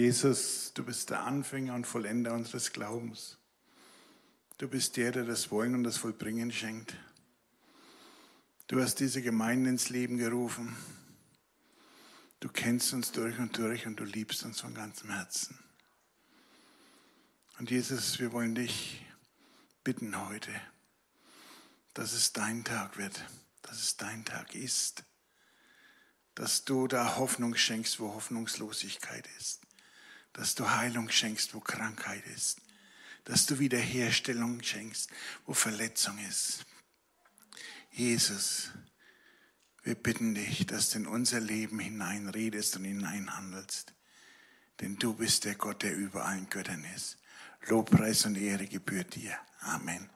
Jesus, du bist der Anfänger und Vollender unseres Glaubens. Du bist der, der das Wollen und das Vollbringen schenkt. Du hast diese Gemeinde ins Leben gerufen. Du kennst uns durch und durch und du liebst uns von ganzem Herzen. Und Jesus, wir wollen dich bitten heute, dass es dein Tag wird, dass es dein Tag ist, dass du da Hoffnung schenkst, wo Hoffnungslosigkeit ist, dass du Heilung schenkst, wo Krankheit ist, dass du Wiederherstellung schenkst, wo Verletzung ist. Jesus, wir bitten dich, dass du in unser Leben hineinredest und hineinhandelst. Denn du bist der Gott, der über allen Göttern ist. Lobpreis und Ehre gebührt dir. Amen.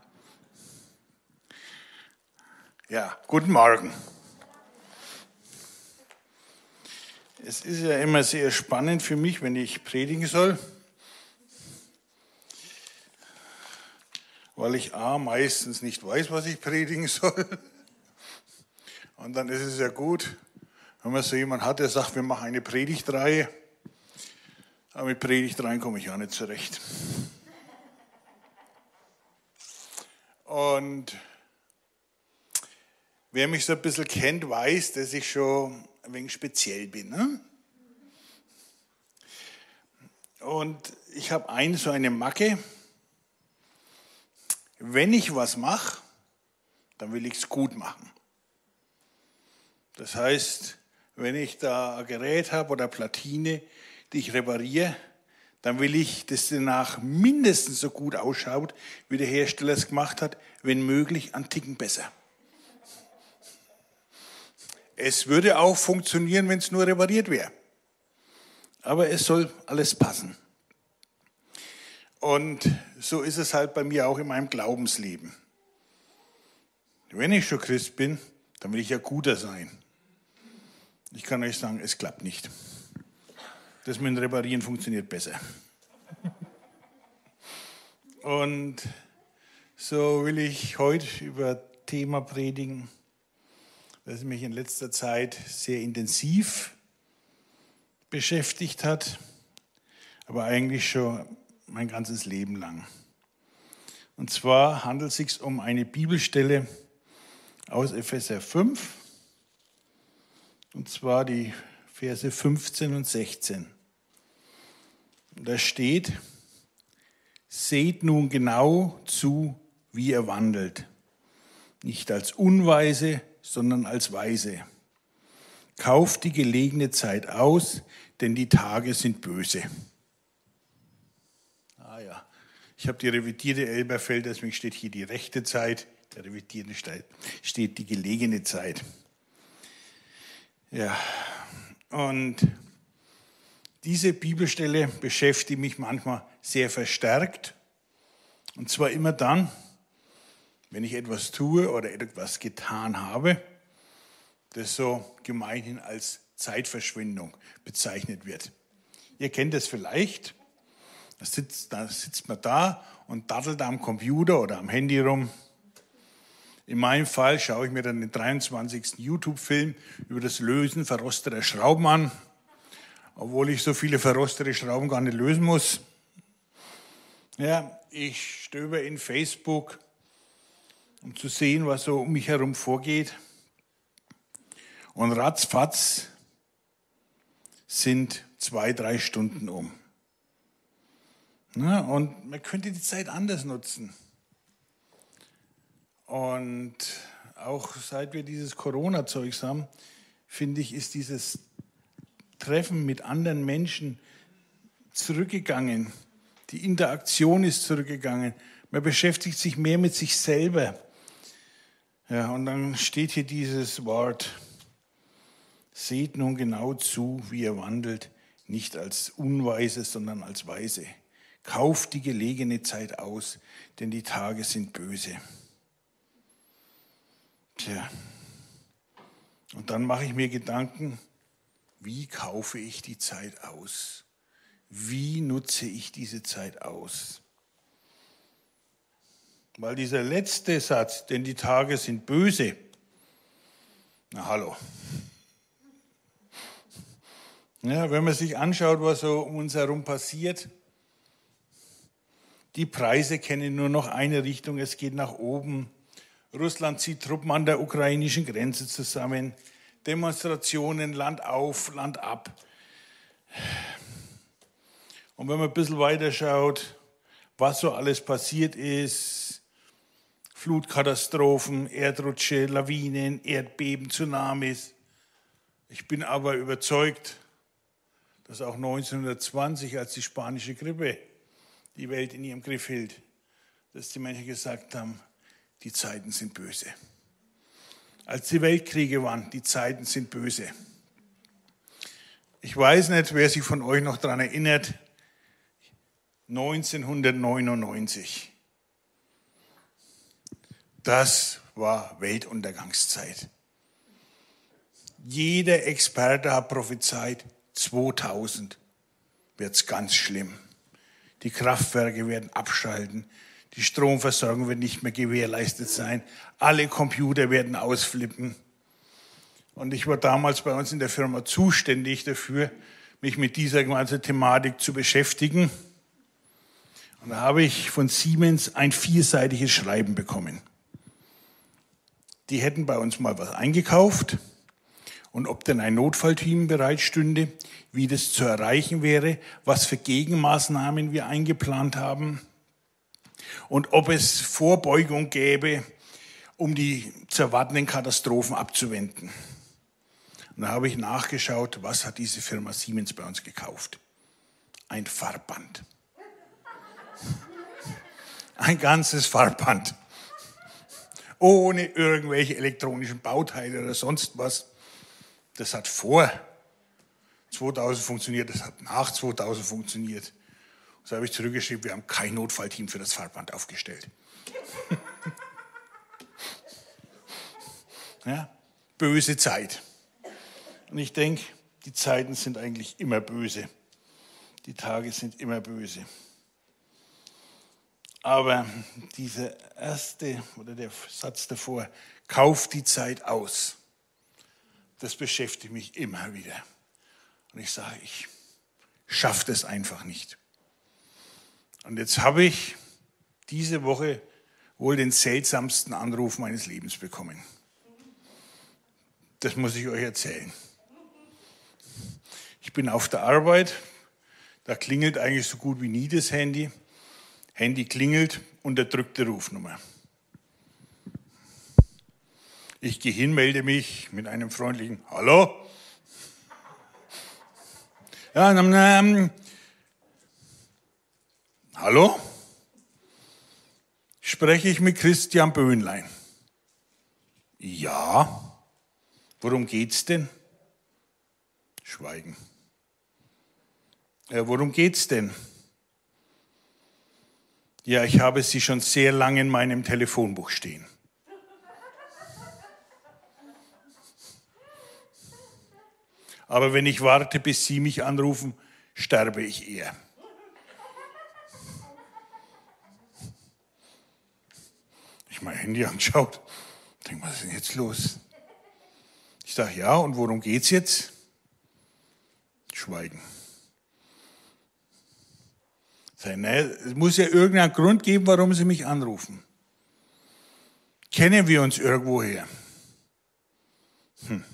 Ja, guten Morgen. Es ist ja immer sehr spannend für mich, wenn ich predigen soll, weil ich A meistens nicht weiß, was ich predigen soll. Und dann ist es ja gut, wenn man so jemanden hat, der sagt, wir machen eine Predigtreihe. Aber mit Predigtreihen komme ich auch nicht zurecht. Und wer mich so ein bisschen kennt, weiß, dass ich schon ein wenig speziell bin. Ne? Und ich habe eine so eine Macke. Wenn ich was mache, dann will ich es gut machen. Das heißt, wenn ich da ein Gerät habe oder Platine, die ich repariere, dann will ich, dass danach mindestens so gut ausschaut, wie der Hersteller es gemacht hat, wenn möglich ein Ticken besser. Es würde auch funktionieren, wenn es nur repariert wäre. Aber es soll alles passen. Und so ist es halt bei mir auch in meinem Glaubensleben. Wenn ich schon Christ bin, dann will ich ja guter sein. Ich kann euch sagen, es klappt nicht. Das mit dem Reparieren funktioniert besser. Und so will ich heute über Thema predigen, das mich in letzter Zeit sehr intensiv beschäftigt hat, aber eigentlich schon mein ganzes Leben lang. Und zwar handelt es sich um eine Bibelstelle aus Epheser 5, und zwar die Verse 15 und 16. Da steht, seht nun genau zu, wie ihr wandelt, nicht als Unweise, sondern als Weise. Kauft die gelegene Zeit aus, denn die Tage sind böse. Ah ja, ich habe die revidierte Elberfeld, deswegen steht hier die rechte Zeit, der revidierte steht die gelegene Zeit. Ja, und diese Bibelstelle beschäftigt mich manchmal sehr verstärkt. Und zwar immer dann, wenn ich etwas tue oder etwas getan habe, das so gemeinhin als Zeitverschwendung bezeichnet wird. Ihr kennt es vielleicht. Da sitzt, da sitzt man da und dattelt am Computer oder am Handy rum. In meinem Fall schaue ich mir dann den 23. YouTube-Film über das Lösen verrosteter Schrauben an, obwohl ich so viele verrostete Schrauben gar nicht lösen muss. Ja, ich stöbe in Facebook um zu sehen, was so um mich herum vorgeht. Und ratzfatz sind zwei, drei Stunden um. Na, und man könnte die Zeit anders nutzen. Und auch seit wir dieses Corona-Zeugs haben, finde ich, ist dieses Treffen mit anderen Menschen zurückgegangen. Die Interaktion ist zurückgegangen. Man beschäftigt sich mehr mit sich selber. Ja, und dann steht hier dieses Wort, seht nun genau zu, wie ihr wandelt, nicht als Unweise, sondern als Weise. Kauft die gelegene Zeit aus, denn die Tage sind böse. Tja, und dann mache ich mir Gedanken, wie kaufe ich die Zeit aus? Wie nutze ich diese Zeit aus? Weil dieser letzte Satz, denn die Tage sind böse, na hallo. Ja, wenn man sich anschaut, was so um uns herum passiert, die Preise kennen nur noch eine Richtung, es geht nach oben. Russland zieht Truppen an der ukrainischen Grenze zusammen. Demonstrationen, Land auf, Land ab. Und wenn man ein bisschen weiter schaut, was so alles passiert ist, Flutkatastrophen, Erdrutsche, Lawinen, Erdbeben, Tsunamis. Ich bin aber überzeugt, dass auch 1920, als die spanische Grippe die Welt in ihrem Griff hielt, dass die Menschen gesagt haben, die Zeiten sind böse. Als die Weltkriege waren, die Zeiten sind böse. Ich weiß nicht, wer sich von euch noch daran erinnert, 1999. Das war Weltuntergangszeit. Jeder Experte hat prophezeit, 2000 wird es ganz schlimm. Die Kraftwerke werden abschalten. Die Stromversorgung wird nicht mehr gewährleistet sein. Alle Computer werden ausflippen. Und ich war damals bei uns in der Firma zuständig dafür, mich mit dieser ganzen Thematik zu beschäftigen. Und da habe ich von Siemens ein vierseitiges Schreiben bekommen. Die hätten bei uns mal was eingekauft und ob denn ein Notfallteam bereitstünde, wie das zu erreichen wäre, was für Gegenmaßnahmen wir eingeplant haben und ob es Vorbeugung gäbe, um die zu erwartenden Katastrophen abzuwenden. Und da habe ich nachgeschaut, was hat diese Firma Siemens bei uns gekauft? Ein Farbband. Ein ganzes Farbband. Ohne irgendwelche elektronischen Bauteile oder sonst was. Das hat vor 2000 funktioniert, das hat nach 2000 funktioniert. So habe ich zurückgeschrieben, wir haben kein Notfallteam für das Fahrtband aufgestellt. ja, böse Zeit. Und ich denke, die Zeiten sind eigentlich immer böse. Die Tage sind immer böse. Aber dieser erste oder der Satz davor, kauf die Zeit aus das beschäftigt mich immer wieder. Und ich sage, ich schaffe das einfach nicht. Und jetzt habe ich diese Woche wohl den seltsamsten Anruf meines Lebens bekommen. Das muss ich euch erzählen. Ich bin auf der Arbeit, da klingelt eigentlich so gut wie nie das Handy. Handy klingelt, unterdrückte Rufnummer. Ich gehe hin, melde mich mit einem freundlichen Hallo. Ja, dann, ähm, Hallo? Spreche ich mit Christian Böhnlein? Ja. Worum geht's denn? Schweigen. Ja, worum geht's denn? Ja, ich habe Sie schon sehr lange in meinem Telefonbuch stehen. Aber wenn ich warte, bis Sie mich anrufen, sterbe ich eher. Ich mein Handy angeschaut, denke, was ist denn jetzt los? Ich sage, ja, und worum geht's jetzt? Schweigen. Sag, naja, es muss ja irgendeinen Grund geben, warum Sie mich anrufen. Kennen wir uns irgendwoher? Hm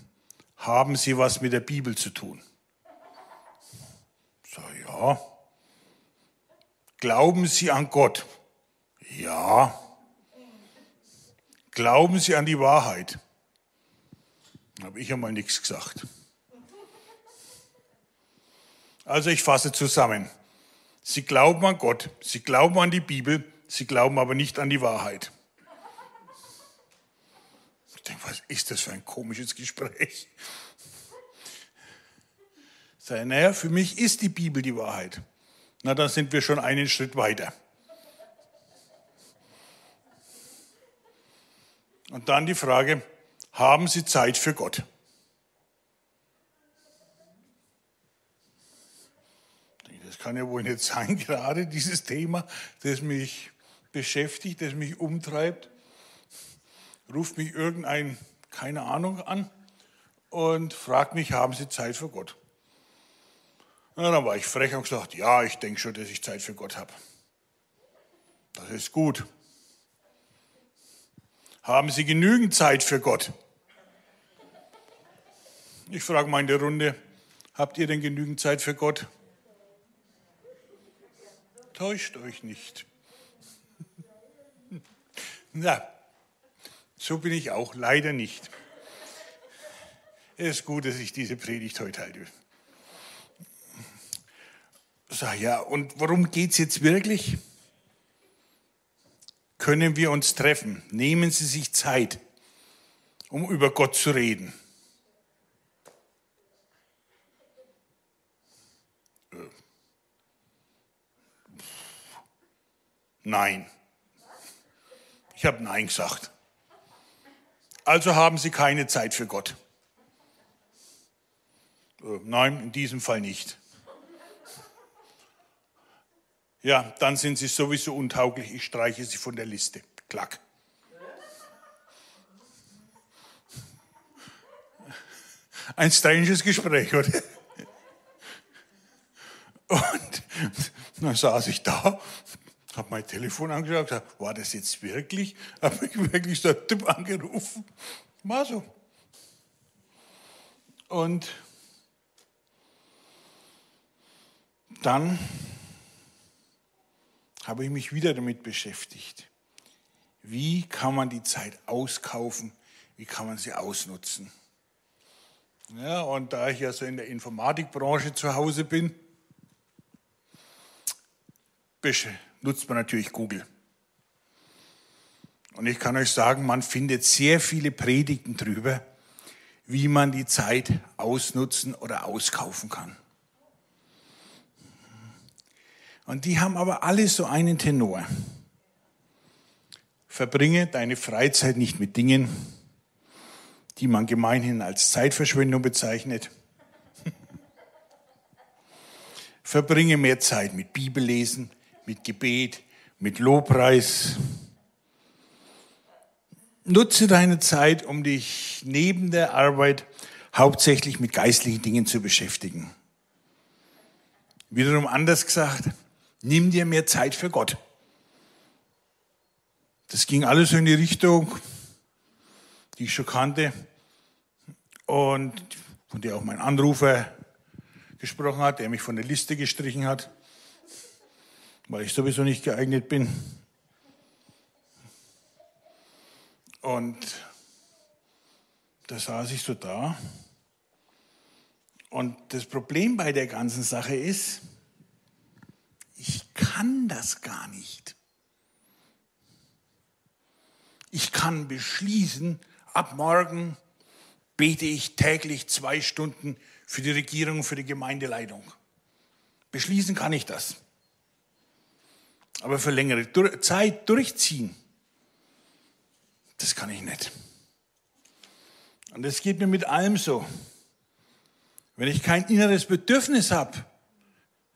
haben Sie was mit der Bibel zu tun? So, ja. Glauben Sie an Gott? Ja. Glauben Sie an die Wahrheit? Habe ich einmal nichts gesagt. Also ich fasse zusammen. Sie glauben an Gott, Sie glauben an die Bibel, Sie glauben aber nicht an die Wahrheit. Ich denke, was ist das für ein komisches Gespräch? Sag, naja, für mich ist die Bibel die Wahrheit. Na, dann sind wir schon einen Schritt weiter. Und dann die Frage, haben Sie Zeit für Gott? Das kann ja wohl nicht sein, gerade dieses Thema, das mich beschäftigt, das mich umtreibt ruft mich irgendein, keine Ahnung, an und fragt mich, haben Sie Zeit für Gott? Na, dann war ich frech und gesagt, ja, ich denke schon, dass ich Zeit für Gott habe. Das ist gut. Haben Sie genügend Zeit für Gott? Ich frage mal in der Runde, habt ihr denn genügend Zeit für Gott? Täuscht euch nicht. Na, so bin ich auch, leider nicht. Es ist gut, dass ich diese Predigt heute halte. Sag ja, und worum geht es jetzt wirklich? Können wir uns treffen? Nehmen Sie sich Zeit, um über Gott zu reden. Nein. Ich habe Nein gesagt. Also haben Sie keine Zeit für Gott. Äh, nein, in diesem Fall nicht. Ja, dann sind Sie sowieso untauglich. Ich streiche Sie von der Liste. Klack. Ein stranges Gespräch, oder? Und dann saß ich da, habe mein Telefon angeschaut, gesagt, war das jetzt wirklich? Habe ich wirklich so einen Typ angerufen? War so. Und dann habe ich mich wieder damit beschäftigt. Wie kann man die Zeit auskaufen? Wie kann man sie ausnutzen? Ja, und da ich ja so in der Informatikbranche zu Hause bin, nutzt man natürlich Google. Und ich kann euch sagen, man findet sehr viele Predigten drüber, wie man die Zeit ausnutzen oder auskaufen kann. Und die haben aber alle so einen Tenor. Verbringe deine Freizeit nicht mit Dingen, die man gemeinhin als Zeitverschwendung bezeichnet. Verbringe mehr Zeit mit Bibellesen, mit Gebet, mit Lobpreis. Nutze deine Zeit, um dich neben der Arbeit hauptsächlich mit geistlichen Dingen zu beschäftigen. Wiederum anders gesagt, Nimm dir mehr Zeit für Gott. Das ging alles so in die Richtung, die ich schon kannte und von der auch mein Anrufer gesprochen hat, der mich von der Liste gestrichen hat, weil ich sowieso nicht geeignet bin. Und da saß ich so da. Und das Problem bei der ganzen Sache ist, ich kann das gar nicht. Ich kann beschließen, ab morgen bete ich täglich zwei Stunden für die Regierung, für die Gemeindeleitung. Beschließen kann ich das. Aber für längere Zeit durchziehen, das kann ich nicht. Und das geht mir mit allem so. Wenn ich kein inneres Bedürfnis habe,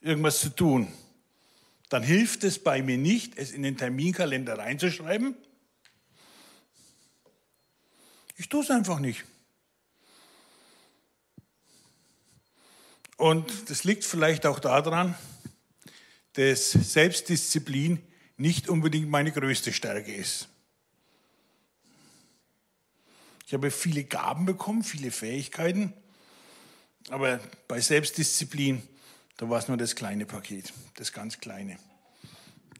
irgendwas zu tun, dann hilft es bei mir nicht, es in den Terminkalender reinzuschreiben. Ich tue es einfach nicht. Und das liegt vielleicht auch daran, dass Selbstdisziplin nicht unbedingt meine größte Stärke ist. Ich habe viele Gaben bekommen, viele Fähigkeiten, aber bei Selbstdisziplin da war es nur das kleine Paket, das ganz kleine.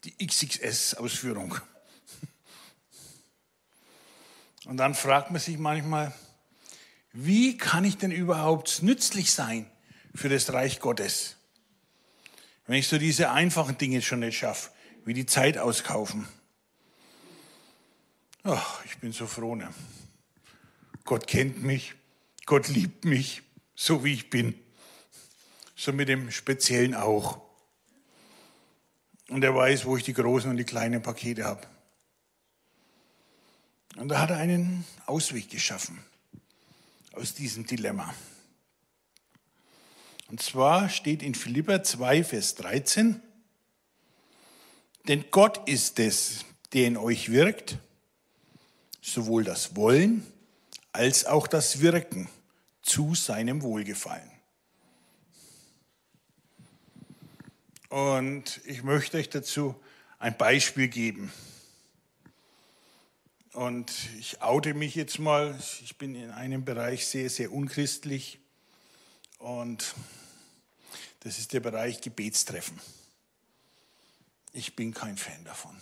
Die XXS-Ausführung. Und dann fragt man sich manchmal, wie kann ich denn überhaupt nützlich sein für das Reich Gottes? Wenn ich so diese einfachen Dinge schon nicht schaffe, wie die Zeit auskaufen. Ach, ich bin so froh. Ne? Gott kennt mich, Gott liebt mich, so wie ich bin so mit dem Speziellen auch. Und er weiß, wo ich die großen und die kleinen Pakete habe. Und da hat er einen Ausweg geschaffen aus diesem Dilemma. Und zwar steht in Philippa 2, Vers 13, denn Gott ist es, der in euch wirkt, sowohl das Wollen als auch das Wirken zu seinem Wohlgefallen. Und ich möchte euch dazu ein Beispiel geben. Und ich oute mich jetzt mal. Ich bin in einem Bereich sehr, sehr unchristlich. Und das ist der Bereich Gebetstreffen. Ich bin kein Fan davon.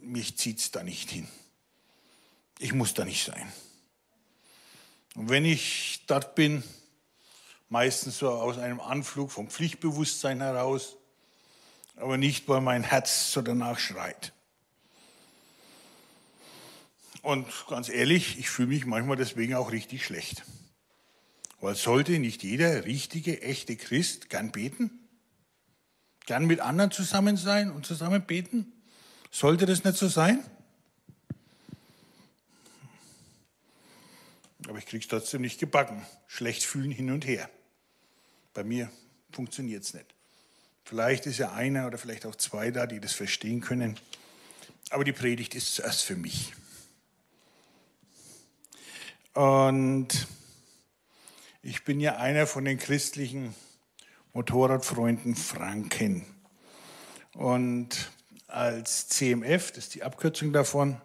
Mich zieht es da nicht hin. Ich muss da nicht sein. Und wenn ich dort bin, meistens so aus einem Anflug vom Pflichtbewusstsein heraus, aber nicht, weil mein Herz so danach schreit. Und ganz ehrlich, ich fühle mich manchmal deswegen auch richtig schlecht. Weil sollte nicht jeder richtige, echte Christ gern beten? Gern mit anderen zusammen sein und zusammen beten? Sollte das nicht so sein? Aber ich kriege es trotzdem nicht gebacken. Schlecht fühlen hin und her. Bei mir funktioniert es nicht. Vielleicht ist ja einer oder vielleicht auch zwei da, die das verstehen können. Aber die Predigt ist zuerst für mich. Und ich bin ja einer von den christlichen Motorradfreunden Franken. Und als CMF, das ist die Abkürzung davon,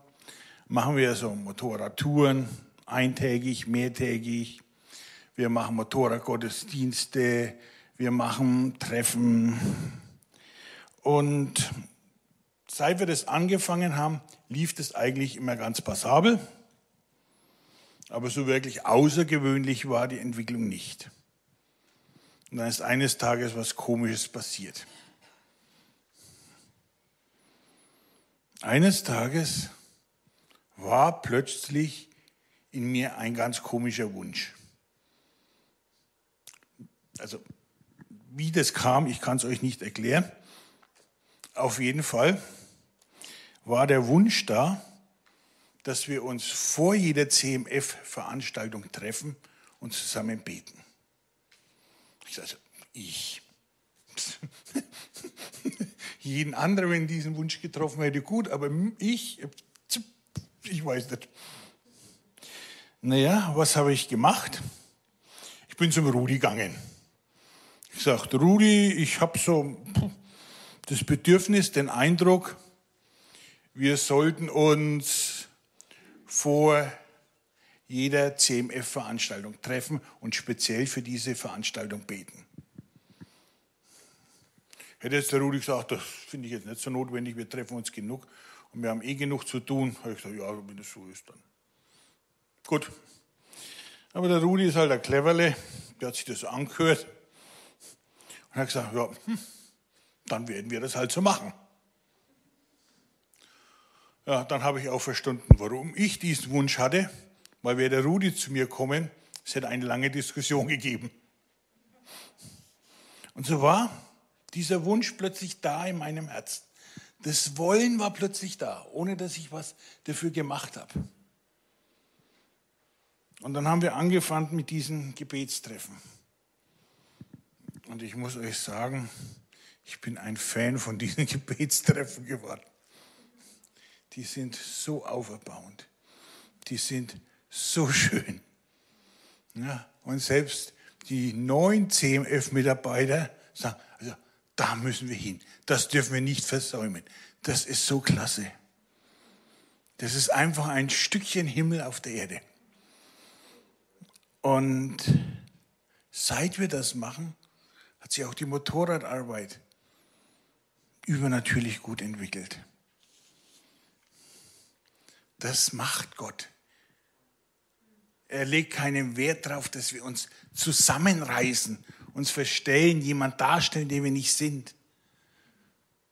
machen wir so Motorradtouren, eintägig, mehrtägig. Wir machen Motorradgottesdienste, wir machen Treffen. Und seit wir das angefangen haben, lief das eigentlich immer ganz passabel. Aber so wirklich außergewöhnlich war die Entwicklung nicht. Und dann ist eines Tages was Komisches passiert. Eines Tages war plötzlich in mir ein ganz komischer Wunsch. Also, wie das kam, ich kann es euch nicht erklären. Auf jeden Fall war der Wunsch da, dass wir uns vor jeder CMF-Veranstaltung treffen und zusammen beten. Ich sage, also, ich. Jeden anderen, wenn diesen Wunsch getroffen hätte, gut, aber ich, ich weiß nicht. Naja, was habe ich gemacht? Ich bin zum Rudi gegangen. Ich sagte, Rudi, ich habe so das Bedürfnis, den Eindruck, wir sollten uns vor jeder CMF-Veranstaltung treffen und speziell für diese Veranstaltung beten. Hätte jetzt der Rudi gesagt, das finde ich jetzt nicht so notwendig, wir treffen uns genug und wir haben eh genug zu tun, habe ich gesagt, ja, wenn das so ist, dann Gut. Aber der Rudi ist halt ein Cleverle, der hat sich das angehört und hat gesagt, ja, hm, dann werden wir das halt so machen. Ja, dann habe ich auch verstanden, warum ich diesen Wunsch hatte, weil wäre der Rudi zu mir kommen, es hätte eine lange Diskussion gegeben. Und so war dieser Wunsch plötzlich da in meinem Herzen. Das Wollen war plötzlich da, ohne dass ich was dafür gemacht habe. Und dann haben wir angefangen mit diesen Gebetstreffen. Und ich muss euch sagen, ich bin ein Fan von diesen Gebetstreffen geworden. Die sind so auferbauend. Die sind so schön. Ja, und selbst die neuen CMF-Mitarbeiter sagen, also da müssen wir hin. Das dürfen wir nicht versäumen. Das ist so klasse. Das ist einfach ein Stückchen Himmel auf der Erde. Und seit wir das machen, hat sich auch die Motorradarbeit übernatürlich gut entwickelt. Das macht Gott. Er legt keinen Wert darauf, dass wir uns zusammenreißen, uns verstellen, jemand darstellen, den wir nicht sind,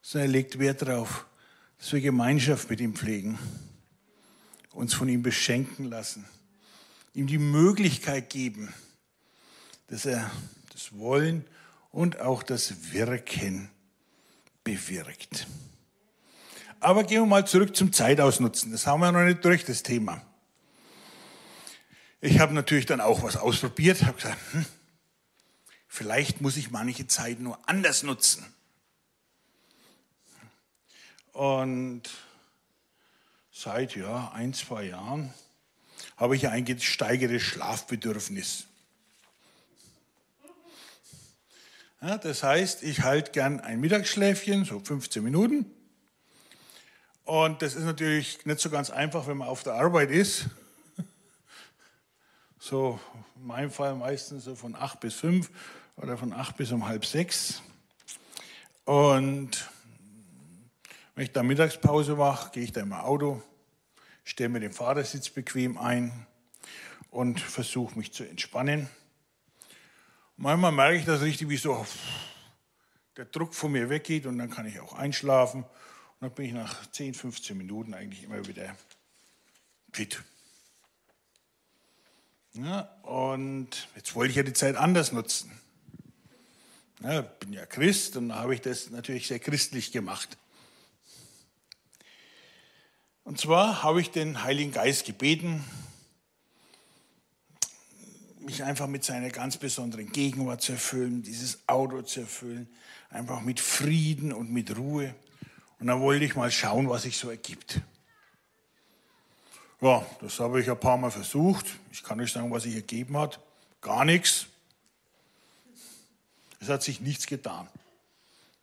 sondern er legt Wert darauf, dass wir Gemeinschaft mit ihm pflegen, uns von ihm beschenken lassen ihm die Möglichkeit geben, dass er das Wollen und auch das Wirken bewirkt. Aber gehen wir mal zurück zum Zeitausnutzen. Das haben wir noch nicht durch, das Thema. Ich habe natürlich dann auch was ausprobiert, habe gesagt, hm, vielleicht muss ich manche Zeit nur anders nutzen. Und seit ja, ein, zwei Jahren habe ich ein gesteigertes Schlafbedürfnis. Ja, das heißt, ich halte gern ein Mittagsschläfchen, so 15 Minuten. Und das ist natürlich nicht so ganz einfach, wenn man auf der Arbeit ist. So in meinem Fall meistens so von 8 bis 5 oder von 8 bis um halb 6. Und wenn ich da Mittagspause mache, gehe ich da im Auto, stelle mir den Fahrersitz bequem ein und versuche mich zu entspannen. Manchmal merke ich das richtig, wie so der Druck von mir weggeht und dann kann ich auch einschlafen. Und dann bin ich nach 10, 15 Minuten eigentlich immer wieder fit. Ja, und jetzt wollte ich ja die Zeit anders nutzen. Ja, bin ja Christ und habe ich das natürlich sehr christlich gemacht. Und zwar habe ich den Heiligen Geist gebeten, mich einfach mit seiner ganz besonderen Gegenwart zu erfüllen, dieses Auto zu erfüllen, einfach mit Frieden und mit Ruhe. Und dann wollte ich mal schauen, was sich so ergibt. Ja, das habe ich ein paar Mal versucht. Ich kann nicht sagen, was sich ergeben hat. Gar nichts. Es hat sich nichts getan.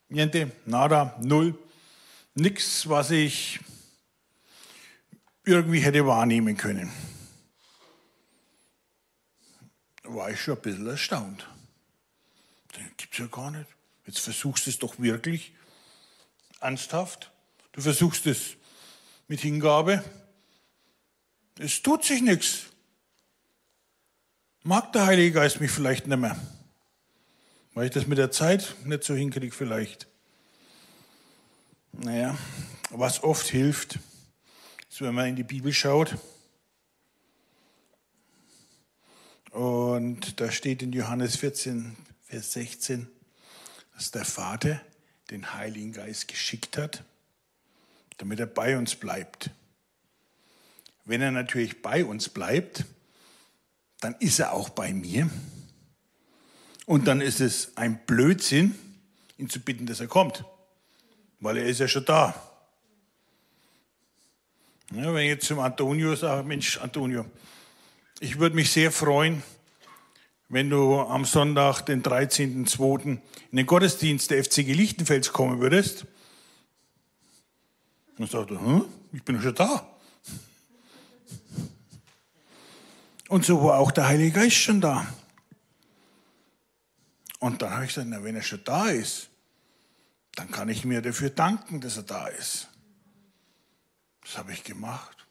Niente, nada, null. Nichts, was ich irgendwie hätte wahrnehmen können. Da war ich schon ein bisschen erstaunt. Gibt es ja gar nicht. Jetzt versuchst du es doch wirklich ernsthaft. Du versuchst es mit Hingabe. Es tut sich nichts. Mag der Heilige Geist mich vielleicht nicht mehr. Weil ich das mit der Zeit nicht so hinkriege vielleicht. Naja, was oft hilft, ist, wenn man in die Bibel schaut. Und da steht in Johannes 14, Vers 16, dass der Vater den Heiligen Geist geschickt hat, damit er bei uns bleibt. Wenn er natürlich bei uns bleibt, dann ist er auch bei mir. Und dann ist es ein Blödsinn, ihn zu bitten, dass er kommt, weil er ist ja schon da. Ja, wenn ich jetzt zum Antonio sage, Mensch, Antonio, ich würde mich sehr freuen, wenn du am Sonntag, den 13.02. in den Gottesdienst der FCG Lichtenfels kommen würdest. Dann sagt er, hm, ich bin schon da. Und so war auch der Heilige Geist schon da. Und dann habe ich gesagt, na, wenn er schon da ist, dann kann ich mir dafür danken, dass er da ist. Das habe ich gemacht.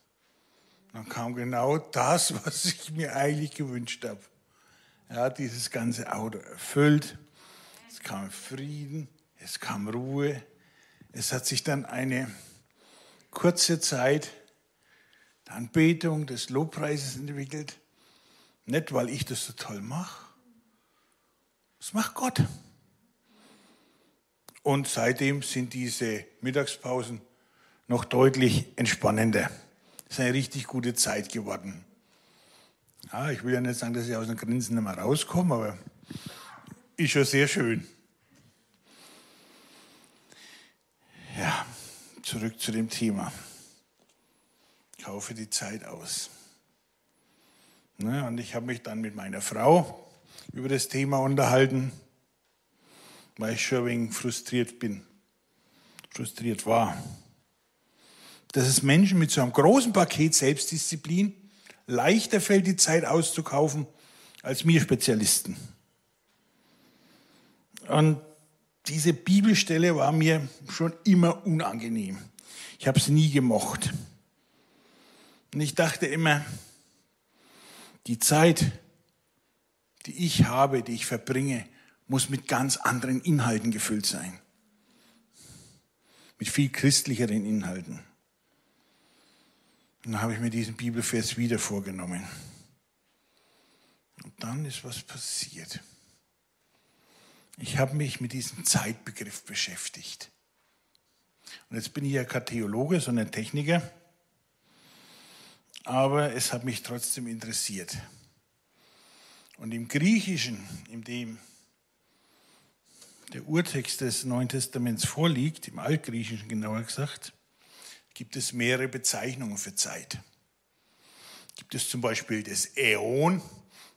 Dann kam genau das, was ich mir eigentlich gewünscht habe. Hat dieses ganze Auto erfüllt. Es kam Frieden, es kam Ruhe. Es hat sich dann eine kurze Zeit der Anbetung, des Lobpreises entwickelt. Nicht, weil ich das so toll mache. Das macht Gott. Und seitdem sind diese Mittagspausen noch deutlich entspannender. Das ist eine richtig gute Zeit geworden. Ja, ich will ja nicht sagen, dass ich aus den Grinsen nicht mehr rauskomme, aber ist schon sehr schön. Ja, zurück zu dem Thema. Kaufe die Zeit aus. Ne, und ich habe mich dann mit meiner Frau über das Thema unterhalten, weil ich schon ein wenig frustriert bin, frustriert war. Dass es Menschen mit so einem großen Paket Selbstdisziplin leichter fällt, die Zeit auszukaufen, als mir Spezialisten. Und diese Bibelstelle war mir schon immer unangenehm. Ich habe sie nie gemocht. Und ich dachte immer, die Zeit, die ich habe, die ich verbringe, muss mit ganz anderen Inhalten gefüllt sein. Mit viel christlicheren Inhalten. Und dann habe ich mir diesen Bibelvers wieder vorgenommen. Und dann ist was passiert. Ich habe mich mit diesem Zeitbegriff beschäftigt. Und jetzt bin ich ja kein Theologe, sondern Techniker aber es hat mich trotzdem interessiert. Und im Griechischen, in dem der Urtext des Neuen Testaments vorliegt, im Altgriechischen genauer gesagt, gibt es mehrere Bezeichnungen für Zeit. Gibt es zum Beispiel das Äon,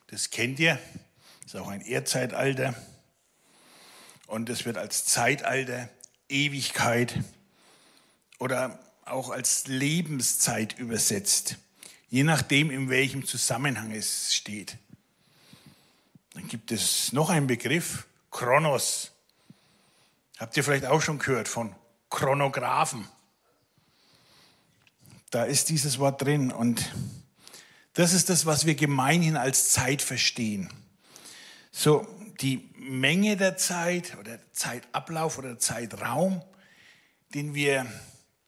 das kennt ihr, ist auch ein Erdzeitalter. Und es wird als Zeitalter, Ewigkeit oder auch als Lebenszeit übersetzt, je nachdem, in welchem Zusammenhang es steht. Dann gibt es noch einen Begriff, Chronos. Habt ihr vielleicht auch schon gehört von Chronographen? Da ist dieses Wort drin und das ist das, was wir gemeinhin als Zeit verstehen. So die Menge der Zeit oder Zeitablauf oder Zeitraum, den wir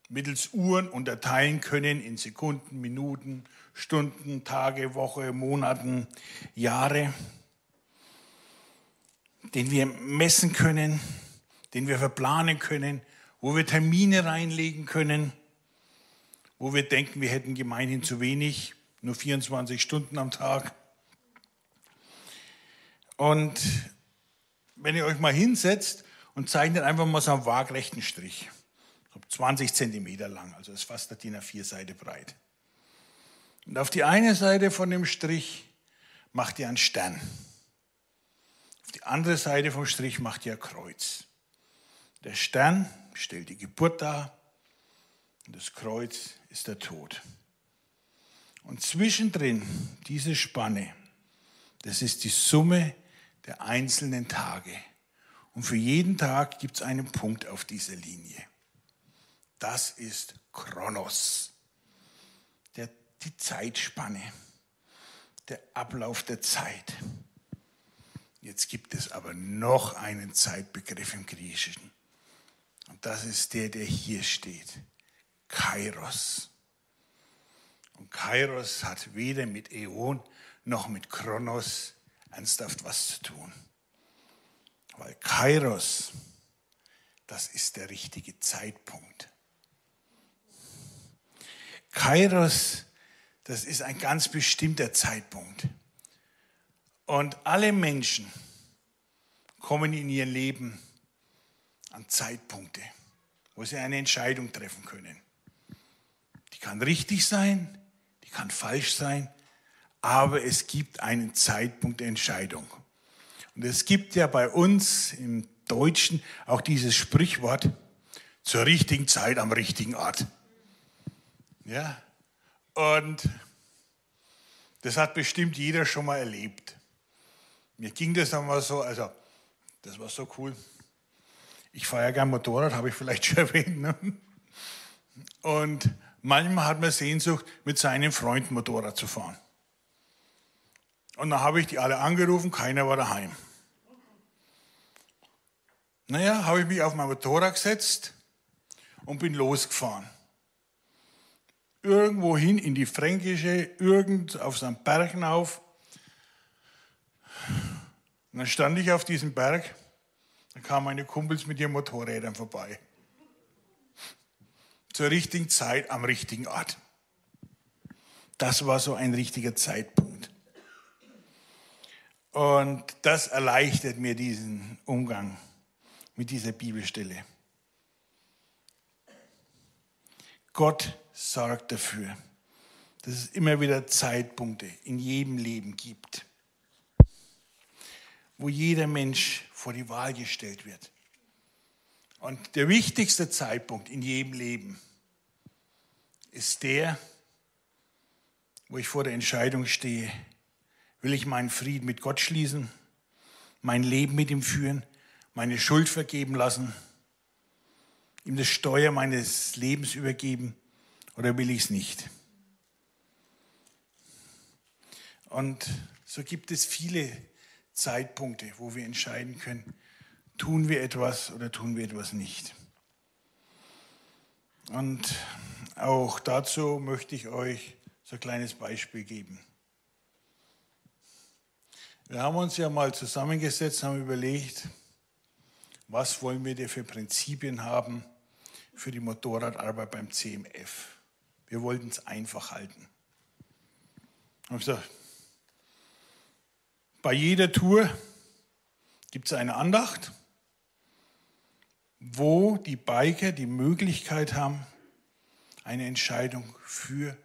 mittels Uhren unterteilen können in Sekunden, Minuten, Stunden, Tage, Woche, Monaten, Jahre, den wir messen können, den wir verplanen können, wo wir Termine reinlegen können, wo wir denken, wir hätten gemeinhin zu wenig, nur 24 Stunden am Tag. Und wenn ihr euch mal hinsetzt und zeichnet einfach mal so einen waagrechten Strich, so 20 Zentimeter lang, also ist fast der DIN A4-Seite breit. Und auf die eine Seite von dem Strich macht ihr einen Stern. Auf die andere Seite vom Strich macht ihr ein Kreuz. Der Stern stellt die Geburt dar das Kreuz ist der Tod. Und zwischendrin, diese Spanne, das ist die Summe der einzelnen Tage. Und für jeden Tag gibt es einen Punkt auf dieser Linie. Das ist Kronos, der, die Zeitspanne, der Ablauf der Zeit. Jetzt gibt es aber noch einen Zeitbegriff im Griechischen. Und das ist der, der hier steht. Kairos. Und Kairos hat weder mit Äon noch mit Kronos ernsthaft was zu tun. Weil Kairos, das ist der richtige Zeitpunkt. Kairos, das ist ein ganz bestimmter Zeitpunkt. Und alle Menschen kommen in ihr Leben an Zeitpunkte, wo sie eine Entscheidung treffen können. Kann richtig sein, die kann falsch sein, aber es gibt einen Zeitpunkt der Entscheidung. Und es gibt ja bei uns im Deutschen auch dieses Sprichwort zur richtigen Zeit am richtigen Ort. Ja, und das hat bestimmt jeder schon mal erlebt. Mir ging das einmal so, also das war so cool. Ich fahre ja gern Motorrad, habe ich vielleicht schon erwähnt. Ne? Und manchmal hat man Sehnsucht, mit seinem Freund Motorrad zu fahren. Und dann habe ich die alle angerufen, keiner war daheim. Naja, habe ich mich auf mein Motorrad gesetzt und bin losgefahren. Irgendwo hin in die Fränkische, irgend auf so einem Berg auf. Und dann stand ich auf diesem Berg, da kamen meine Kumpels mit ihren Motorrädern vorbei. Zur richtigen Zeit am richtigen Ort. Das war so ein richtiger Zeitpunkt. Und das erleichtert mir diesen Umgang mit dieser Bibelstelle. Gott sorgt dafür, dass es immer wieder Zeitpunkte in jedem Leben gibt, wo jeder Mensch vor die Wahl gestellt wird. Und der wichtigste Zeitpunkt in jedem Leben ist der, wo ich vor der Entscheidung stehe, Will ich meinen Frieden mit Gott schließen, mein Leben mit ihm führen, meine Schuld vergeben lassen, ihm das Steuer meines Lebens übergeben oder will ich es nicht? Und so gibt es viele Zeitpunkte, wo wir entscheiden können, tun wir etwas oder tun wir etwas nicht. Und auch dazu möchte ich euch so ein kleines Beispiel geben. Wir haben uns ja mal zusammengesetzt, haben überlegt, was wollen wir denn für Prinzipien haben für die Motorradarbeit beim CMF. Wir wollten es einfach halten. Haben gesagt, bei jeder Tour gibt es eine Andacht, wo die Biker die Möglichkeit haben, eine Entscheidung für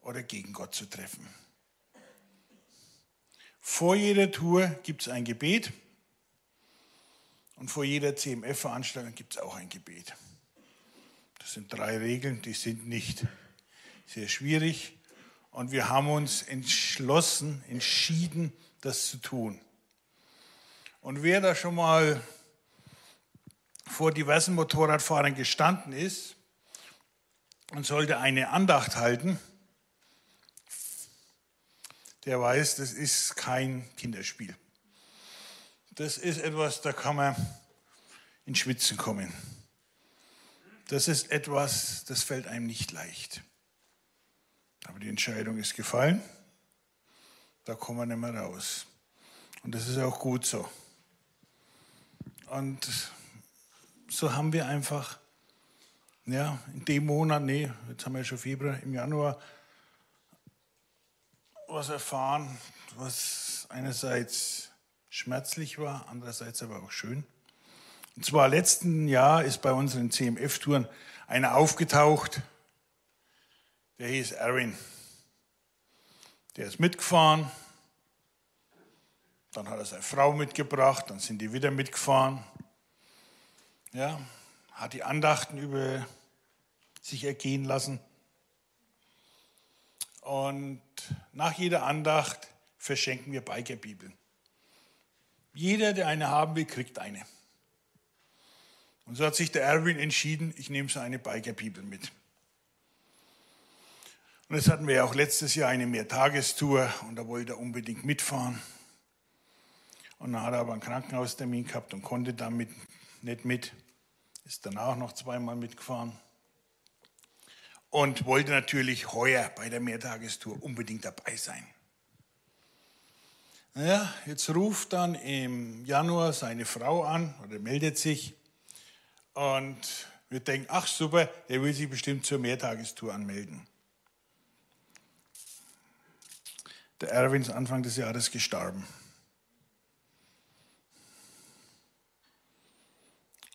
oder gegen Gott zu treffen. Vor jeder Tour gibt es ein Gebet Und vor jeder CMF-Veranstaltung gibt es auch ein Gebet. Das sind drei Regeln, die sind nicht sehr schwierig. Und wir haben uns entschlossen, entschieden, das zu tun. Und wer da schon mal vor diversen Motorradfahrern gestanden ist und sollte eine Andacht halten, der weiß, das ist kein Kinderspiel. Das ist etwas, da kann man in Schwitzen kommen. Das ist etwas, das fällt einem nicht leicht. Aber die Entscheidung ist gefallen. Da kommen wir nicht mehr raus. Und das ist auch gut so. Und so haben wir einfach, ja, in dem Monat, nee, jetzt haben wir schon Februar, im Januar, was erfahren, was einerseits schmerzlich war, andererseits aber auch schön. Und zwar letzten Jahr ist bei unseren CMF-Touren einer aufgetaucht, der hieß Aaron. Der ist mitgefahren, dann hat er seine Frau mitgebracht, dann sind die wieder mitgefahren. Ja, hat die Andachten über sich ergehen lassen. Und nach jeder Andacht verschenken wir Bibeln. Jeder, der eine haben will, kriegt eine. Und so hat sich der Erwin entschieden, ich nehme so eine Bibel mit. Und jetzt hatten wir ja auch letztes Jahr eine Mehrtagestour und da wollte er unbedingt mitfahren. Und dann hat er aber einen Krankenhaustermin gehabt und konnte damit nicht mit. Ist danach noch zweimal mitgefahren und wollte natürlich heuer bei der Mehrtagestour unbedingt dabei sein. Naja, jetzt ruft dann im Januar seine Frau an oder meldet sich und wir denken, ach super, der will sich bestimmt zur Mehrtagestour anmelden. Der Erwin ist Anfang des Jahres gestorben.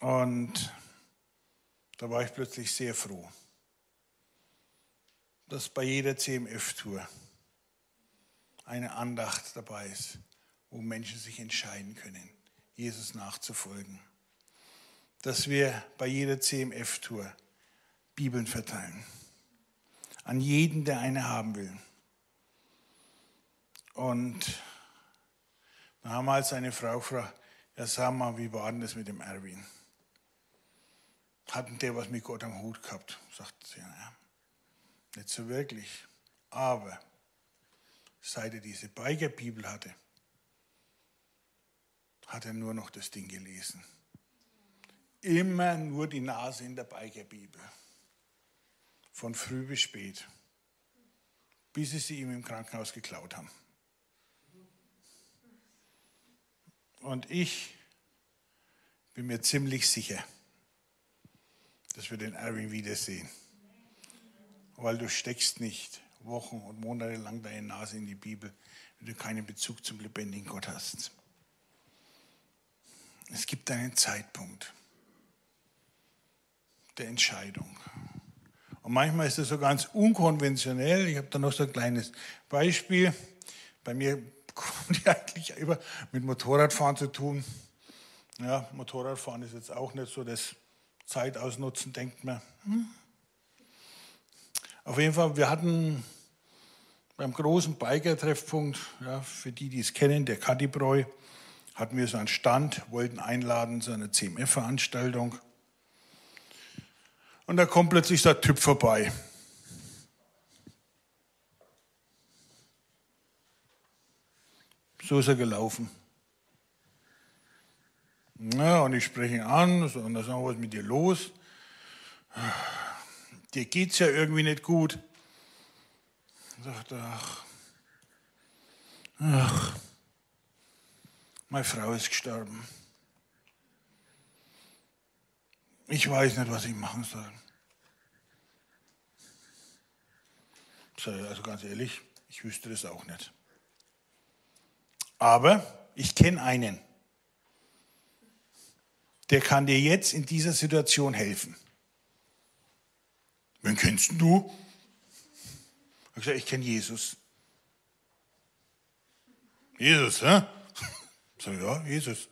Und da war ich plötzlich sehr froh dass bei jeder CMF-Tour eine Andacht dabei ist, wo Menschen sich entscheiden können, Jesus nachzufolgen. Dass wir bei jeder CMF-Tour Bibeln verteilen. An jeden, der eine haben will. Und damals eine Frau gefragt, ja sag mal, wie war denn das mit dem Erwin? Hatten der was mit Gott am Hut gehabt? Sagt sie, ja. Nicht so wirklich. Aber seit er diese Beigerbibel hatte, hat er nur noch das Ding gelesen. Immer nur die Nase in der Beigerbibel. Von früh bis spät. Bis sie sie ihm im Krankenhaus geklaut haben. Und ich bin mir ziemlich sicher, dass wir den Erwin wiedersehen weil du steckst nicht Wochen und Monate lang deine Nase in die Bibel, wenn du keinen Bezug zum lebendigen Gott hast. Es gibt einen Zeitpunkt der Entscheidung. Und manchmal ist das so ganz unkonventionell. Ich habe da noch so ein kleines Beispiel. Bei mir kommt die eigentlich immer mit Motorradfahren zu tun. Ja, Motorradfahren ist jetzt auch nicht so das Zeitausnutzen, denkt man. Hm, auf jeden Fall, wir hatten beim großen Biker-Treffpunkt, ja, für die, die es kennen, der Kadibräu, hatten wir so einen Stand, wollten einladen zu einer CMF-Veranstaltung. Und da kommt plötzlich der Typ vorbei. So ist er gelaufen. Ja, und ich spreche ihn an und dann sagen was ist mit dir los? dir geht's ja irgendwie nicht gut. Ich dachte, ach, ach, meine Frau ist gestorben. Ich weiß nicht, was ich machen soll. Also ganz ehrlich, ich wüsste das auch nicht. Aber ich kenne einen, der kann dir jetzt in dieser Situation helfen. Wen kennst du? Ich habe gesagt, ich kenne Jesus. Jesus, hä? Ich sage, ja, Jesus.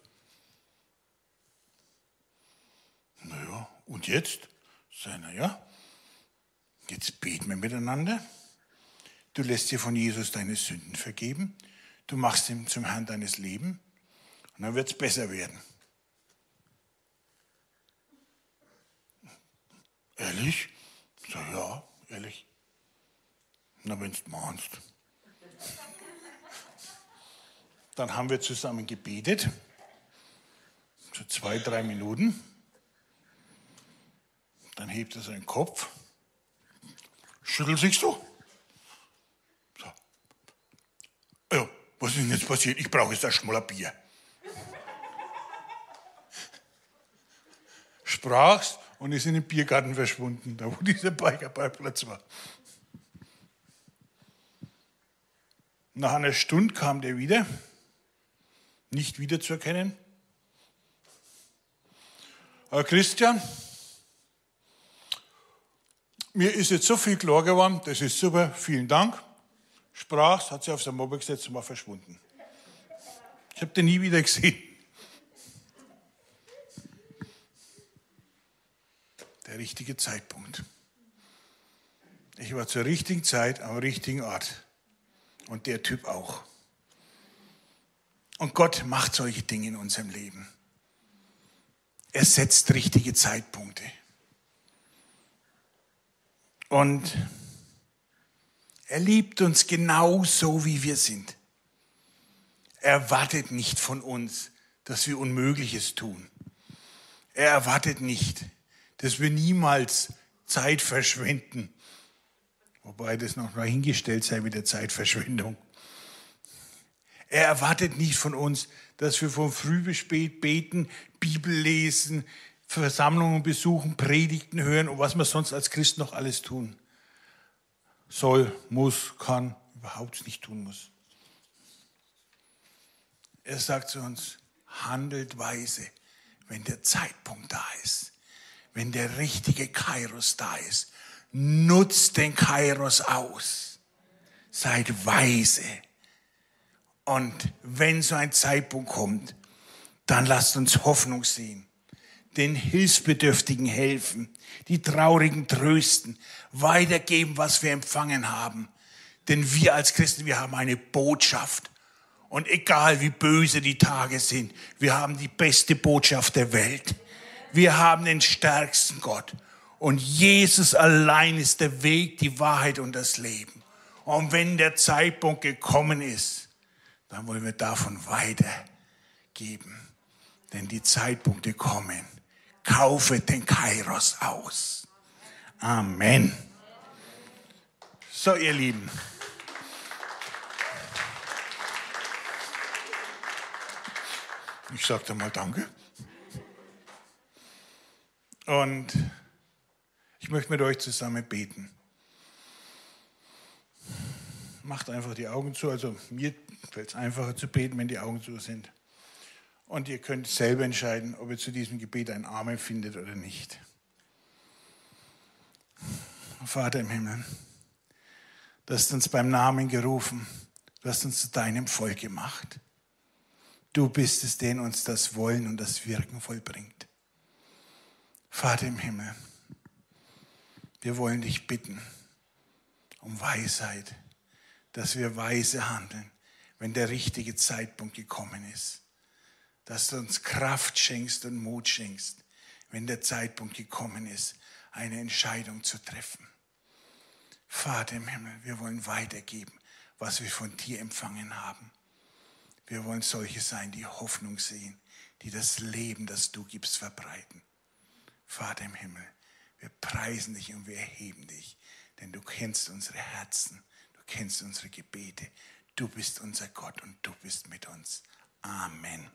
und jetzt? Sag ich, ja, jetzt beten wir miteinander. Du lässt dir von Jesus deine Sünden vergeben. Du machst ihn zum Herrn deines Lebens. Und dann wird es besser werden. Ehrlich? Sag ja, ehrlich. Na, wenn du meinst. Dann haben wir zusammen gebetet. So zwei, drei Minuten. Dann hebt er seinen Kopf, schüttelt sich so. so. Ja, was ist denn jetzt passiert? Ich brauche jetzt ein schmaler Bier. Sprach's und ist in den Biergarten verschwunden, da wo dieser Bikerparkplatz war. Nach einer Stunde kam der wieder, nicht wiederzuerkennen. Aber Christian, mir ist jetzt so viel klar geworden, das ist super, vielen Dank. Sprach's, hat sie auf sein Mobile gesetzt und war verschwunden. Ich habe den nie wieder gesehen. Der richtige Zeitpunkt. Ich war zur richtigen Zeit am richtigen Ort. Und der Typ auch. Und Gott macht solche Dinge in unserem Leben. Er setzt richtige Zeitpunkte. Und er liebt uns genau so, wie wir sind. Er erwartet nicht von uns, dass wir Unmögliches tun. Er erwartet nicht, dass wir niemals Zeit verschwenden. Wobei das noch mal hingestellt sei mit der Zeitverschwendung. Er erwartet nicht von uns, dass wir von früh bis spät beten, Bibel lesen, Versammlungen besuchen, Predigten hören und was man sonst als Christ noch alles tun soll, muss, kann, überhaupt nicht tun muss. Er sagt zu uns, handelt weise, wenn der Zeitpunkt da ist, wenn der richtige Kairos da ist. Nutzt den Kairos aus. Seid weise. Und wenn so ein Zeitpunkt kommt, dann lasst uns Hoffnung sehen den Hilfsbedürftigen helfen, die Traurigen trösten, weitergeben, was wir empfangen haben. Denn wir als Christen, wir haben eine Botschaft. Und egal wie böse die Tage sind, wir haben die beste Botschaft der Welt. Wir haben den stärksten Gott. Und Jesus allein ist der Weg, die Wahrheit und das Leben. Und wenn der Zeitpunkt gekommen ist, dann wollen wir davon weitergeben. Denn die Zeitpunkte kommen kaufe den Kairos aus. Amen. So, ihr Lieben. Ich sagte mal Danke. Und ich möchte mit euch zusammen beten. Macht einfach die Augen zu. Also mir fällt es einfacher zu beten, wenn die Augen zu sind. Und ihr könnt selber entscheiden, ob ihr zu diesem Gebet ein Amen findet oder nicht. Vater im Himmel, du hast uns beim Namen gerufen, du hast uns zu deinem Volk gemacht. Du bist es, der uns das Wollen und das Wirken vollbringt. Vater im Himmel, wir wollen dich bitten um Weisheit, dass wir weise handeln, wenn der richtige Zeitpunkt gekommen ist dass du uns Kraft schenkst und Mut schenkst, wenn der Zeitpunkt gekommen ist, eine Entscheidung zu treffen. Vater im Himmel, wir wollen weitergeben, was wir von dir empfangen haben. Wir wollen solche sein, die Hoffnung sehen, die das Leben, das du gibst, verbreiten. Vater im Himmel, wir preisen dich und wir erheben dich, denn du kennst unsere Herzen, du kennst unsere Gebete, du bist unser Gott und du bist mit uns. Amen.